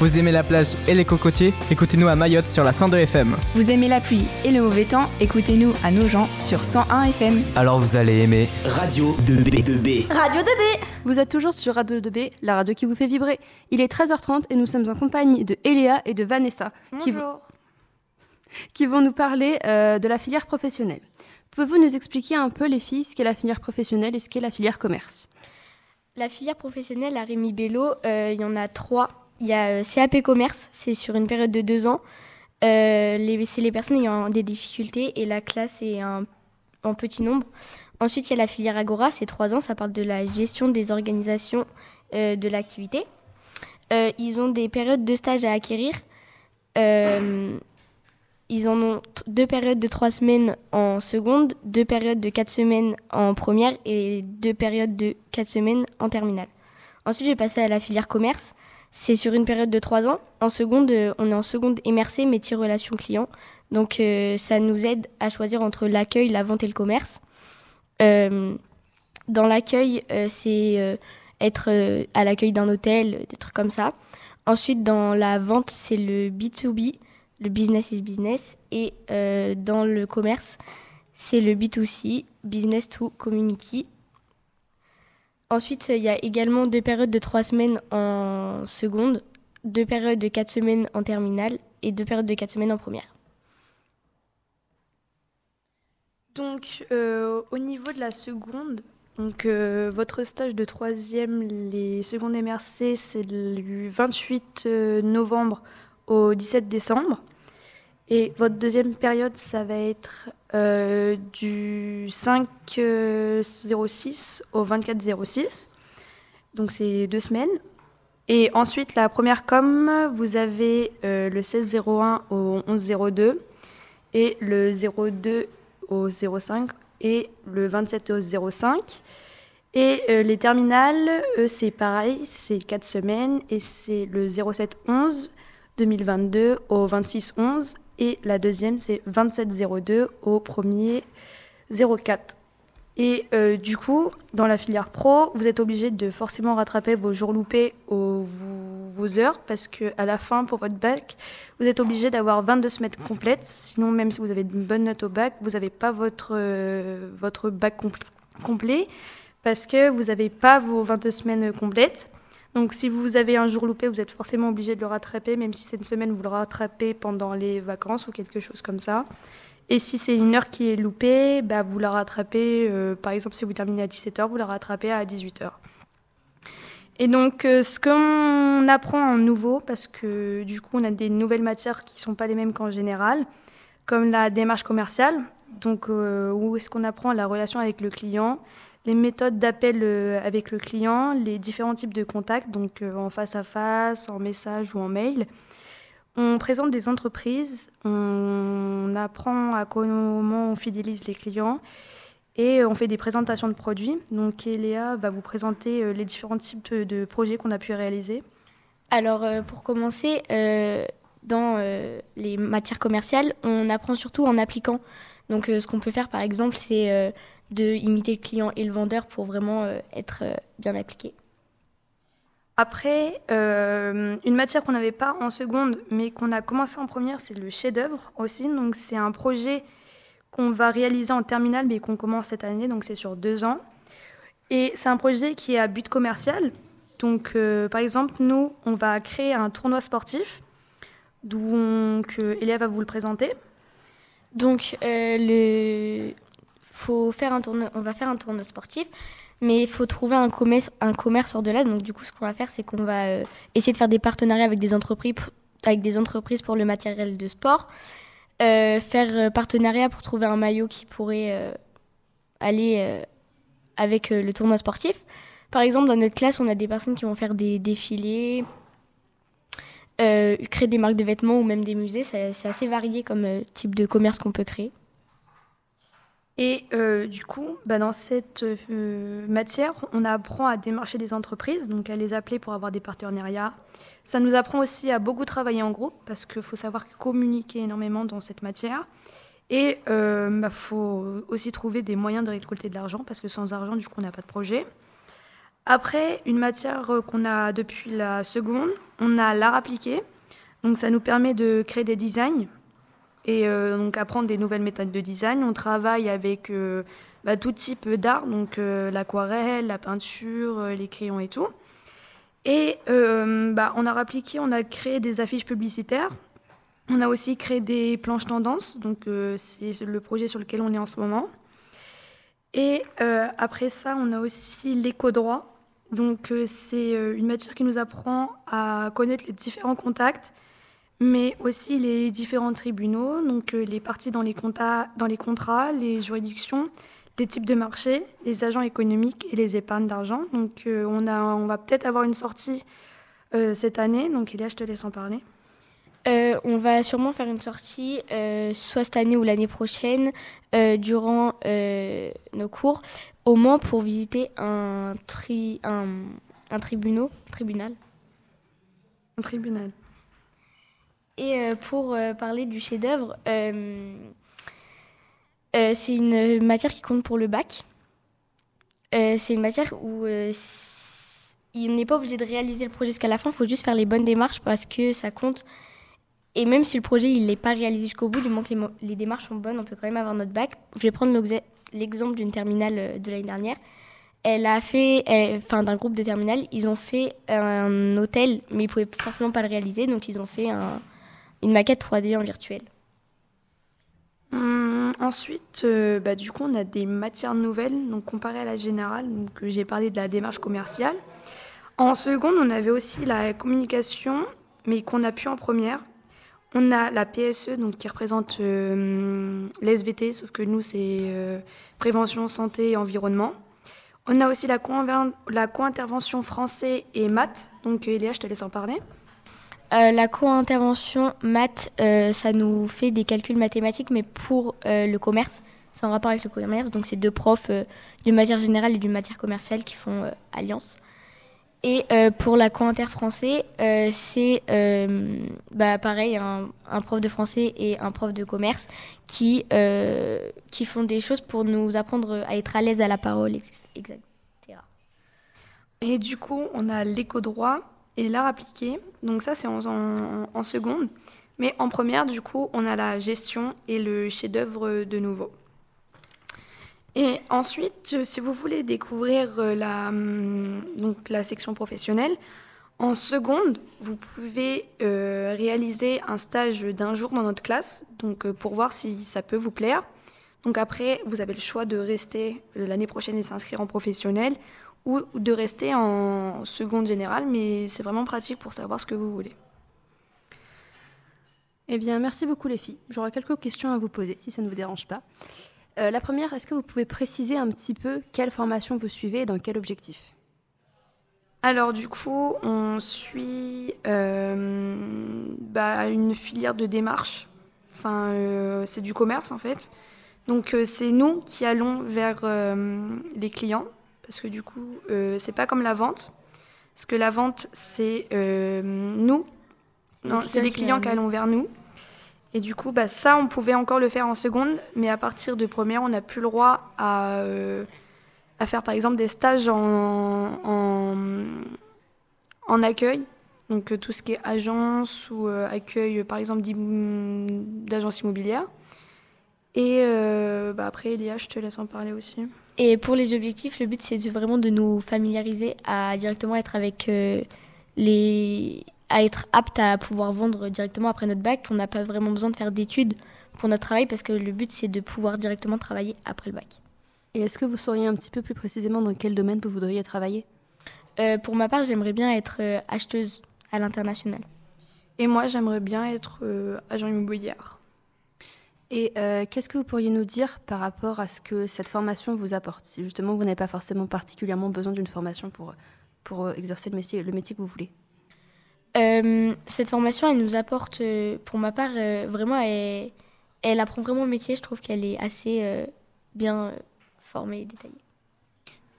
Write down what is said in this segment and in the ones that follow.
Vous aimez la plage et les cocotiers Écoutez-nous à Mayotte sur la 102 FM. Vous aimez la pluie et le mauvais temps Écoutez-nous à Nogent sur 101 FM. Alors vous allez aimer Radio 2B 2B. Radio 2B Vous êtes toujours sur Radio 2B, la radio qui vous fait vibrer. Il est 13h30 et nous sommes en compagnie de Eléa et de Vanessa qui vont nous parler euh, de la filière professionnelle. Pouvez-vous nous expliquer un peu, les filles, ce qu'est la filière professionnelle et ce qu'est la filière commerce? La filière professionnelle à Rémi Bello, euh, il y en a trois. Il y a euh, CAP Commerce, c'est sur une période de deux ans. Euh, c'est les personnes ayant des difficultés et la classe est en petit nombre. Ensuite, il y a la filière Agora, c'est trois ans, ça parle de la gestion des organisations euh, de l'activité. Ils ont des périodes de stage à acquérir. Ils en ont deux périodes de trois semaines en seconde, deux périodes de quatre semaines en première et deux périodes de quatre semaines en terminale. Ensuite, j'ai passé à la filière commerce. C'est sur une période de trois ans. En seconde, euh, on est en seconde MRC, métier relation client. Donc, euh, ça nous aide à choisir entre l'accueil, la vente et le commerce. Euh, dans l'accueil, c'est être à l'accueil d'un hôtel, des trucs comme ça. Ensuite, dans la vente, c'est le B2B, le business is business. Et dans le commerce, c'est le B2C, business to community. Ensuite, il y a également deux périodes de trois semaines en seconde, deux périodes de quatre semaines en terminale et deux périodes de quatre semaines en première. Donc, euh, au niveau de la seconde, donc, euh, votre stage de troisième, les secondes MRC, c'est du 28 euh, novembre au 17 décembre. Et votre deuxième période, ça va être euh, du 5 euh, 06 au 24 06. Donc, c'est deux semaines. Et ensuite, la première com, vous avez euh, le 16 01 au 11 02 et le 02 au 05 et le 27 au 05. Et les terminales, c'est pareil, c'est 4 semaines et c'est le 07 11 2022 au 26 11 et la deuxième c'est 27 02 au 1er 04. Et euh, du coup, dans la filière pro, vous êtes obligé de forcément rattraper vos jours loupés aux vos, heures parce que à la fin pour votre bac, vous êtes obligé d'avoir 22 semaines complètes. Sinon, même si vous avez une bonne note au bac, vous n'avez pas votre, euh, votre bac compl- complet parce que vous n'avez pas vos 22 semaines complètes. Donc, si vous avez un jour loupé, vous êtes forcément obligé de le rattraper, même si c'est une semaine, vous le rattrapez pendant les vacances ou quelque chose comme ça. Et si c'est une heure qui est loupée, bah, vous la rattrapez, euh, par exemple, si vous terminez à 17h, vous la rattrapez à 18h. Et donc, euh, ce qu'on apprend en nouveau, parce que du coup, on a des nouvelles matières qui ne sont pas les mêmes qu'en général, comme la démarche commerciale, donc euh, où est-ce qu'on apprend la relation avec le client, les méthodes d'appel euh, avec le client, les différents types de contacts, donc euh, en face à face, en message ou en mail. On présente des entreprises, on apprend à comment on fidélise les clients et on fait des présentations de produits. Donc Eléa va vous présenter euh, les différents types de- projets qu'on a pu réaliser. Alors, pour commencer, dans les matières commerciales, on apprend surtout en appliquant. Donc, ce qu'on peut faire, par exemple, c'est de imiter le client et le vendeur pour vraiment euh, être euh, bien appliqué. Après, euh, une matière qu'on n'avait pas en seconde, mais qu'on a commencé en première, c'est le chef-d'œuvre aussi. Donc, c'est un projet qu'on va réaliser en terminale, mais qu'on commence cette année, donc c'est sur deux ans. Et c'est un projet qui est à but commercial. Donc, euh, par exemple, nous, on va créer un tournoi sportif, donc euh, Eléa va vous le présenter. Donc, le... faut faire un on va faire un tournoi sportif, mais il faut trouver un commerce, un commerce hors de là. Donc, du coup, ce qu'on va faire, c'est qu'on va euh, essayer de faire des partenariats avec des entreprises, avec des entreprises pour le matériel de sport, euh, faire euh, partenariat pour trouver un maillot qui pourrait aller avec le tournoi sportif. Par exemple, dans notre classe, on a des personnes qui vont faire des défilés, créer des marques de vêtements ou même des musées. C'est assez varié comme type de commerce qu'on peut créer. Et euh, du coup, bah, dans cette euh, matière, on apprend à démarcher des entreprises, donc à les appeler pour avoir des partenariats. Ça nous apprend aussi à beaucoup travailler en groupe, parce qu'il faut savoir communiquer énormément dans cette matière. Et il euh, faut aussi trouver des moyens de récolter de l'argent, parce que sans argent, du coup, on n'a pas de projet. Après, une matière qu'on a depuis la seconde, on a l'art appliqué. Donc ça nous permet de créer des designs et euh, donc apprendre des nouvelles méthodes de design. On travaille avec euh, bah, tout type d'art, donc l'aquarelle, la peinture, les crayons et tout. Et bah, en art appliqué, on a créé des affiches publicitaires. On a aussi créé des planches tendances, donc c'est le projet sur lequel on est en ce moment. Et après ça, on a aussi l'éco-droit. Donc euh, c'est euh, une matière qui nous apprend à connaître les différents contacts, mais aussi les différents tribunaux, donc euh, les parties dans les, dans les contrats, les juridictions, les types de marchés, les agents économiques et les épargnes d'argent. Donc on, a, on va peut-être avoir une sortie cette année, donc Elia, je te laisse en parler. on va sûrement faire une sortie, soit cette année ou l'année prochaine, durant nos cours, au Mans pour visiter un, tri, un, un tribunal. Un tribunal. Et euh, pour euh, parler du chef-d'œuvre, euh, c'est une matière qui compte pour le bac. c'est une matière où il n'est pas obligé de réaliser le projet jusqu'à la fin, il faut juste faire les bonnes démarches parce que ça compte. Et même si le projet il n'est pas réalisé jusqu'au bout, du moment que les, démarches sont bonnes, on peut quand même avoir notre bac. Je vais prendre l'exemple d'une terminale de l'année dernière. Elle a fait, enfin d'un groupe de terminales, ils ont fait un hôtel, mais ils pouvaient forcément pas le réaliser, donc ils ont fait un, une maquette 3D en virtuel. Hum, ensuite, euh, bah, du coup, on a des matières nouvelles, donc comparées à la générale. Donc, j'ai parlé de la démarche commerciale. En seconde, on avait aussi la communication, mais qu'on a pu en première. On a la PSE, donc, qui représente euh, l'SVT, sauf que nous, c'est euh, prévention, santé et environnement. On a aussi la co-intervention français et maths. Donc, Elia, je te laisse en parler. Euh, la co-intervention maths, ça nous fait des calculs mathématiques, mais pour le commerce. C'est en rapport avec le commerce. Donc, c'est deux profs d'une matière générale et d'une matière commerciale qui font alliance. Et euh, pour la co-inter français, euh, c'est euh, bah, pareil, un, prof de français et un prof de commerce qui, qui font des choses pour nous apprendre à être à l'aise à la parole, etc. Et du coup, on a l'éco-droit et l'art appliqué. Donc ça, c'est en, seconde. Mais en première, du coup, on a la gestion et le chef-d'œuvre de nouveau. Et ensuite, euh, si vous voulez découvrir euh, la, hum, donc la section professionnelle, en seconde, vous pouvez euh, réaliser un stage d'un jour dans notre classe, donc pour voir si ça peut vous plaire. Donc après, vous avez le choix de rester l'année prochaine et s'inscrire en professionnel ou de rester en seconde générale, mais c'est vraiment pratique pour savoir ce que vous voulez. Eh bien, merci beaucoup les filles. J'aurais quelques questions à vous poser, si ça ne vous dérange pas. Euh, la première, est-ce que vous pouvez préciser un petit peu quelle formation vous suivez et dans quel objectif? Alors du coup, on suit euh, bah, une filière de démarche. Enfin, euh, c'est du commerce en fait. Donc c'est nous qui allons vers les clients parce que du coup, c'est pas comme la vente. Parce que la vente, c'est nous. Non, c'est les clients qui allons vers nous. Et du coup, bah, ça, on pouvait encore le faire en seconde, mais à partir de première, on n'a plus le droit à, euh, à, faire, par exemple, des stages en, en, accueil. Donc, euh, tout ce qui est agence ou euh, accueil, par exemple, d'agence immobilière. Et bah, après, Elia, je te laisse en parler aussi. Et pour les objectifs, le but, c'est vraiment de nous familiariser à directement être avec les à être apte à pouvoir vendre directement après notre bac. On n'a pas vraiment besoin de faire d'études pour notre travail parce que le but c'est de pouvoir directement travailler après le bac. Et est-ce que vous sauriez un petit peu plus précisément dans quel domaine vous voudriez travailler? Euh, Pour ma part, j'aimerais bien être euh, acheteuse à l'international. Et moi, j'aimerais bien être euh, agent immobilière. Et qu'est-ce que vous pourriez nous dire par rapport à ce que cette formation vous apporte Si justement vous n'avez pas forcément particulièrement besoin d'une formation pour, pour exercer le métier, le métier que vous voulez? Euh, cette formation, elle nous apporte, euh, pour ma part, euh, vraiment, elle, elle, apprend vraiment le métier. Je trouve qu'elle est assez bien formée et détaillée.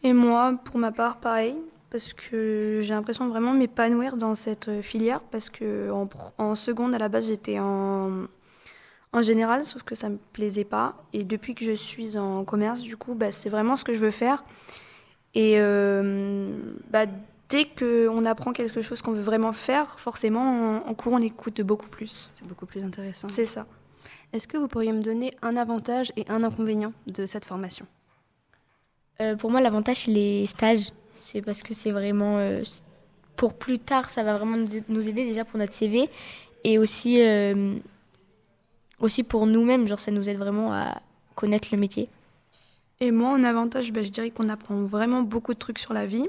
Et moi, pour ma part, pareil, parce que j'ai l'impression de vraiment m'épanouir dans cette filière, parce que en, en seconde, à la base, j'étais en, en général, sauf que ça me plaisait pas. Et depuis que je suis en commerce, du coup, bah, c'est vraiment ce que je veux faire. Et euh, bah, dès qu'on apprend quelque chose qu'on veut vraiment faire, forcément, en, en cours, on écoute beaucoup plus. C'est beaucoup plus intéressant. C'est ça. Est-ce que vous pourriez me donner un avantage et un inconvénient de cette formation? Euh, pour moi, l'avantage, c'est les stages. C'est parce que c'est vraiment. euh, pour plus tard, ça va vraiment nous nous aider déjà pour notre CV. Et aussi, euh, aussi pour nous-mêmes, genre, ça nous aide vraiment à connaître le métier. Et moi, en avantage, bah, je dirais qu'on apprend vraiment beaucoup de trucs sur la vie.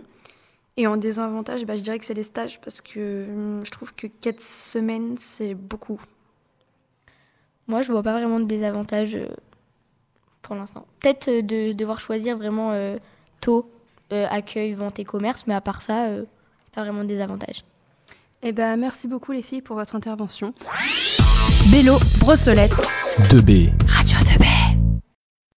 Et en désavantage, bah, je dirais que c'est les stages parce que hum, je trouve que 4 semaines, c'est beaucoup. Moi, je vois pas vraiment de désavantages euh, pour l'instant. Peut-être euh, de devoir choisir vraiment euh, tôt euh, accueil, vente et commerce, mais à part ça, euh, pas vraiment de désavantages. Eh ben, merci beaucoup les filles pour votre intervention. Bélo, Brossolette. 2B.